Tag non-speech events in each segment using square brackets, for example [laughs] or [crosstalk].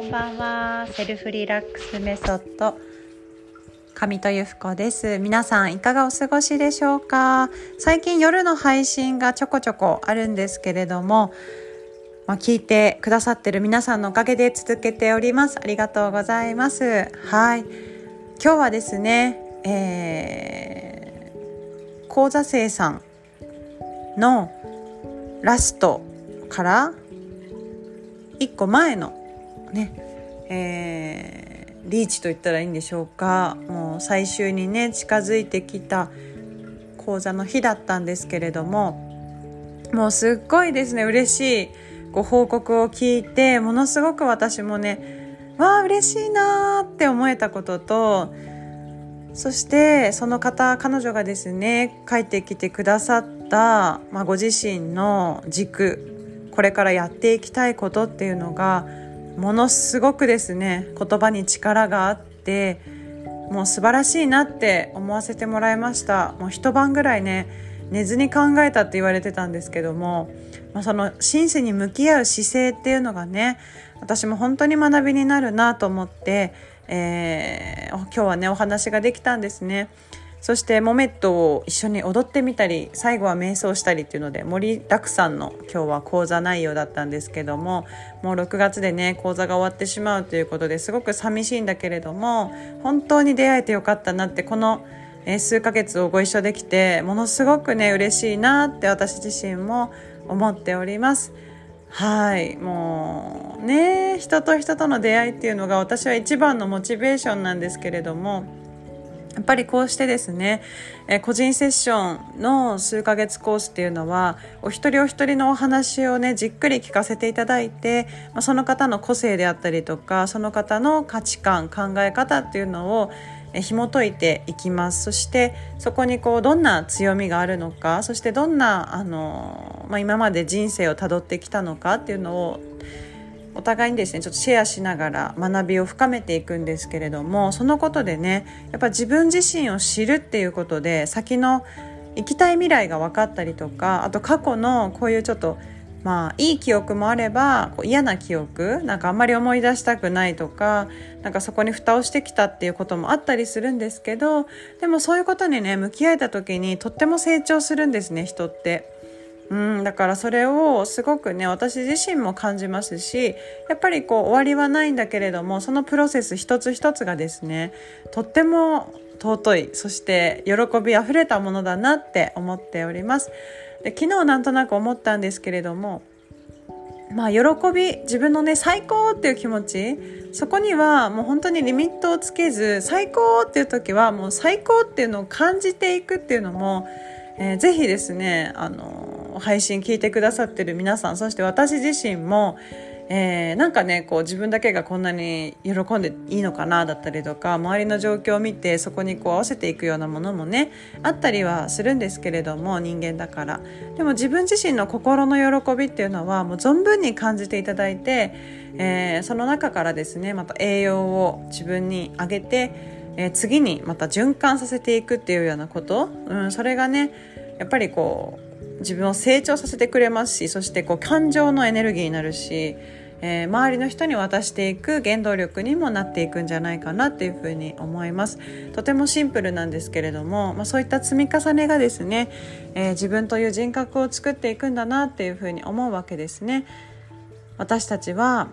こんばんは。セルフリラックスメソッド。上戸由布子です。皆さんいかがお過ごしでしょうか？最近夜の配信がちょこちょこあるんですけれどもまあ、聞いてくださってる皆さんのおかげで続けております。ありがとうございます。はい。今日はですね、えー、講座生さんのラストから1個前のね、えー、リーチと言ったらいいんでしょうか。もう最終にね近づいてきた講座の日だったんですけれどももうすっごいですね嬉しいご報告を聞いてものすごく私もねわあ嬉しいなーって思えたこととそしてその方彼女がですね帰ってきてくださった、まあ、ご自身の軸これからやっていきたいことっていうのがものすごくですね言葉に力があってもう素晴らしいなって思わせてもらいましたもう一晩ぐらいね寝ずに考えたって言われてたんですけども、まあ、その真摯に向き合う姿勢っていうのがね私も本当に学びになるなと思って、えー、今日はねお話ができたんですね。そしてモメットを一緒に踊ってみたり最後は瞑想したりっていうので盛りだくさんの今日は講座内容だったんですけどももう6月でね講座が終わってしまうということですごく寂しいんだけれども本当に出会えてよかったなってこの数ヶ月をご一緒できてものすごくね嬉しいなって私自身も思っております。はいもうね人と人との出会いっていうのが私は一番のモチベーションなんですけれどもやっぱりこうしてですね、え個人セッションの数ヶ月コースっていうのはお一人お一人のお話をねじっくり聞かせていただいて、まあ、その方の個性であったりとかその方の価値観考え方っていうのを紐解いていきます。そしてそこにこうどんな強みがあるのかそしてどんなあの、まあ、今まで人生をたどってきたのかっていうのをお互いにですねちょっとシェアしながら学びを深めていくんですけれどもそのことでねやっぱ自分自身を知るっていうことで先の行きたい未来が分かったりとかあと過去のこういうちょっとまあいい記憶もあればこう嫌な記憶なんかあんまり思い出したくないとかなんかそこに蓋をしてきたっていうこともあったりするんですけどでもそういうことにね向き合えた時にとっても成長するんですね人って。うん、だからそれをすごくね私自身も感じますしやっぱりこう終わりはないんだけれどもそのプロセス一つ一つがですねとっても尊いそして喜びあふれたものだなって思っております。で昨日なんとなく思ったんですけれどもまあ喜び自分のね最高っていう気持ちそこにはもう本当にリミットをつけず最高っていう時はもう最高っていうのを感じていくっていうのも、えー、ぜひですねあの配信聞いてくださってる皆さんそして私自身も、えー、なんかねこう自分だけがこんなに喜んでいいのかなだったりとか周りの状況を見てそこにこう合わせていくようなものもねあったりはするんですけれども人間だから。でも自分自身の心の喜びっていうのはもう存分に感じていただいて、えー、その中からですねまた栄養を自分にあげてえ、次にまた循環させていくっていうようなこと、うん、それがねやっぱりこう自分を成長させてくれますしそしてこう感情のエネルギーになるし、えー、周りの人に渡していく原動力にもなっていくんじゃないかなっていうふうに思います。とてもシンプルなんですけれども、まあ、そういった積み重ねがですね、えー、自分という人格を作っていくんだなっていうふうに思うわけですね。私たちは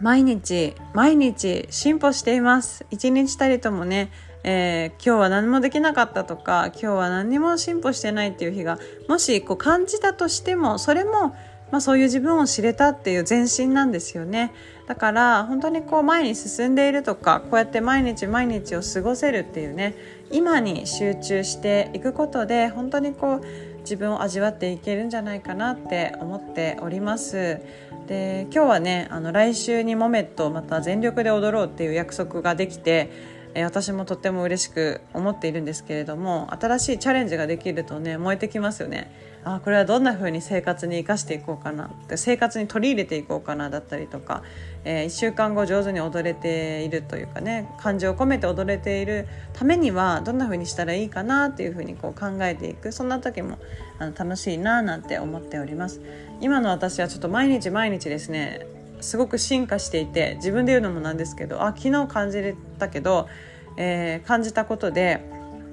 毎日毎日進歩しています。一日たりともねえー、今日は何もできなかったとか今日は何にも進歩してないっていう日がもしこう感じたとしてもそれも、まあ、そういう自分を知れたっていう前進なんですよね。だから本当にこう前に進んでいるとかこうやって毎日毎日を過ごせるっていうね今に集中していくことで本当にこう自分を味わっていけるんじゃないかなって思っております。で今日はねあの来週にモメットまた全力で踊ろうっていう約束ができてえ私もとっても嬉しく思っているんですけれども新しいチャレンジができるとね燃えてきますよね。あこれはどんな風に生活に生かしていこうかなって生活に取り入れていこうかなだったりとか、えー、1週間後上手に踊れているというかね感情を込めて踊れているためにはどんな風にしたらいいかなっていう風にこう考えていくそんな時もあの楽しいななんて思っております。今の私はちょっと毎日毎日ですねすごく進化していて自分で言うのもなんですけどあ昨日感じれたけど、えー、感じたことで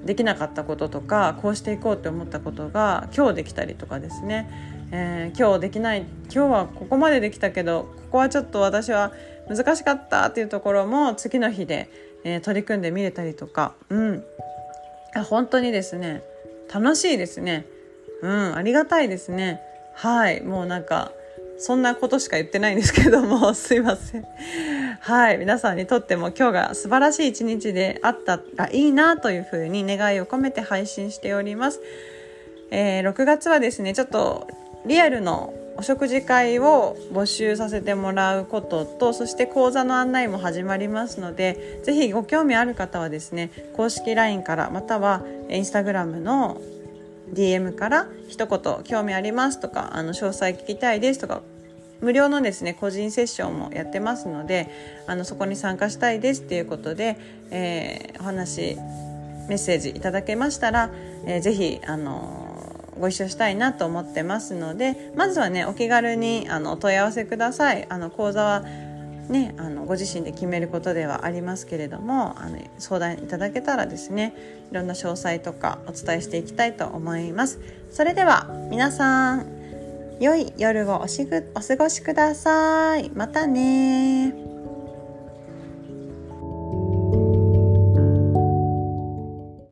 できなかったこととかこうしていこうって思ったことが今日できたりとかですね、えー、今日できない今日はここまでできたけどここはちょっと私は難しかったっていうところも次の日で、えー、取り組んでみれたりとか、うん、本当にですね楽しいですね。うん、ありがたいですね。はい、もうなんかそんなことしか言ってないんですけども [laughs] すいません。はい、皆さんにとっても今日が素晴らしい一日であったらいいなというふうに願いを込めて配信しております。えー、6月はですね、ちょっとリアルのお食事会を募集させてもらうこととそして講座の案内も始まりますのでぜひご興味ある方はですね公式 LINE からまたはインスタグラムの DM から一言興味ありますとかあの詳細聞きたいですとか無料のですね個人セッションもやってますのであのそこに参加したいですっていうことで、えー、お話メッセージいただけましたら、えー、ぜひあのご一緒したいなと思ってますのでまずはねお気軽にあのお問い合わせください。あの講座はね、あのご自身で決めることではありますけれどもあの相談いただけたらですねいろんな詳細とかお伝えしていきたいと思います。それでは皆さん良い夜をおしぐお過ごしください。またね